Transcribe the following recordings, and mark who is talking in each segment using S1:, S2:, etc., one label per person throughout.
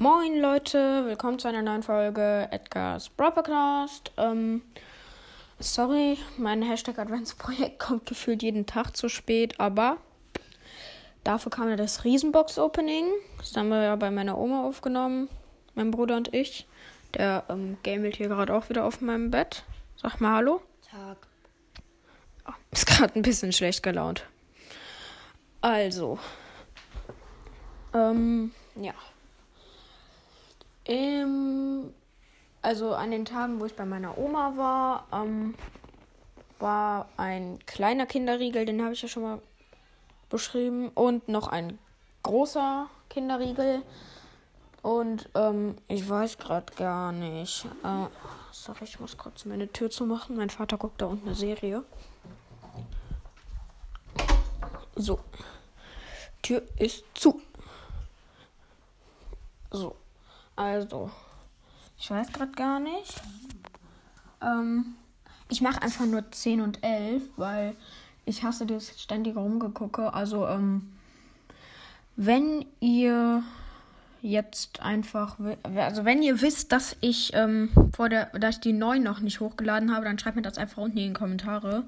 S1: Moin Leute, willkommen zu einer neuen Folge Edgar's Broadcast. Ähm, sorry, mein Hashtag Adventsprojekt kommt gefühlt jeden Tag zu spät, aber dafür kam ja das Riesenbox-Opening. Das haben wir ja bei meiner Oma aufgenommen, mein Bruder und ich. Der ähm, gamelt hier gerade auch wieder auf meinem Bett. Sag mal Hallo.
S2: Tag.
S1: Oh, ist gerade ein bisschen schlecht gelaunt. Also, ähm, ja. Ähm, also an den Tagen, wo ich bei meiner Oma war, ähm, war ein kleiner Kinderriegel, den habe ich ja schon mal beschrieben, und noch ein großer Kinderriegel. Und ähm, ich weiß gerade gar nicht. Äh, sorry, ich muss kurz meine Tür zumachen. Mein Vater guckt da unten eine Serie. So. Tür ist zu. So. Also. Ich weiß gerade gar nicht. Ähm, ich mache einfach nur 10 und 11, weil ich hasse das ständige Rumgegucke. Also, ähm, wenn ihr jetzt einfach, also wenn ihr wisst, dass ich ähm, vor der, dass ich die 9 noch nicht hochgeladen habe, dann schreibt mir das einfach unten in die Kommentare,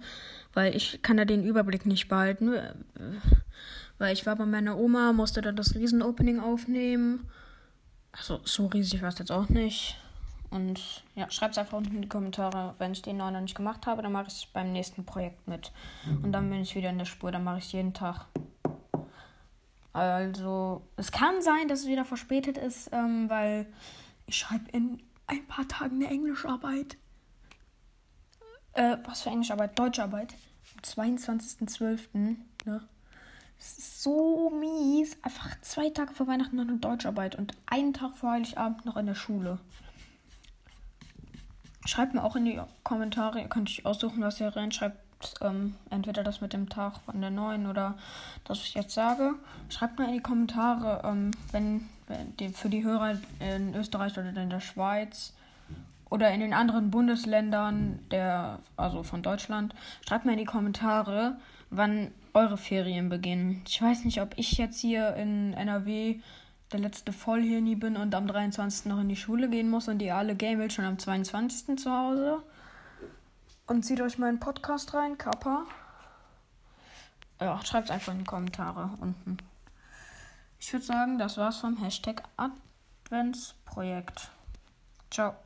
S1: weil ich kann da den Überblick nicht behalten. Weil ich war bei meiner Oma, musste dann das Riesenopening aufnehmen. Also so riesig war es jetzt auch nicht. Und ja, schreibt es einfach unten in die Kommentare. Wenn ich den neuen noch nicht gemacht habe, dann mache ich es beim nächsten Projekt mit. Und dann bin ich wieder in der Spur. Dann mache ich jeden Tag. Also, es kann sein, dass es wieder verspätet ist, ähm, weil ich schreibe in ein paar Tagen eine Englischarbeit. Äh, was für Englischarbeit? Deutscharbeit. Am 22.12. Ne? Das ist so mies. Einfach zwei Tage vor Weihnachten noch eine Deutscharbeit und einen Tag vor Heiligabend noch in der Schule. Schreibt mir auch in die Kommentare, ihr könnt euch aussuchen, was ihr reinschreibt. Ähm, entweder das mit dem Tag von der neuen oder das, was ich jetzt sage. Schreibt mal in die Kommentare, ähm, wenn, wenn die, für die Hörer in Österreich oder in der Schweiz oder in den anderen Bundesländern der, also von Deutschland, schreibt mir in die Kommentare, wann eure Ferien beginnen. Ich weiß nicht, ob ich jetzt hier in NRW der letzte Vollhirni bin und am 23. noch in die Schule gehen muss und ihr alle gamelt schon am 22. zu Hause. Und zieht euch meinen Podcast rein, Kappa. Ja, schreibt einfach in die Kommentare unten. Ich würde sagen, das war's vom Hashtag Adventsprojekt. Ciao.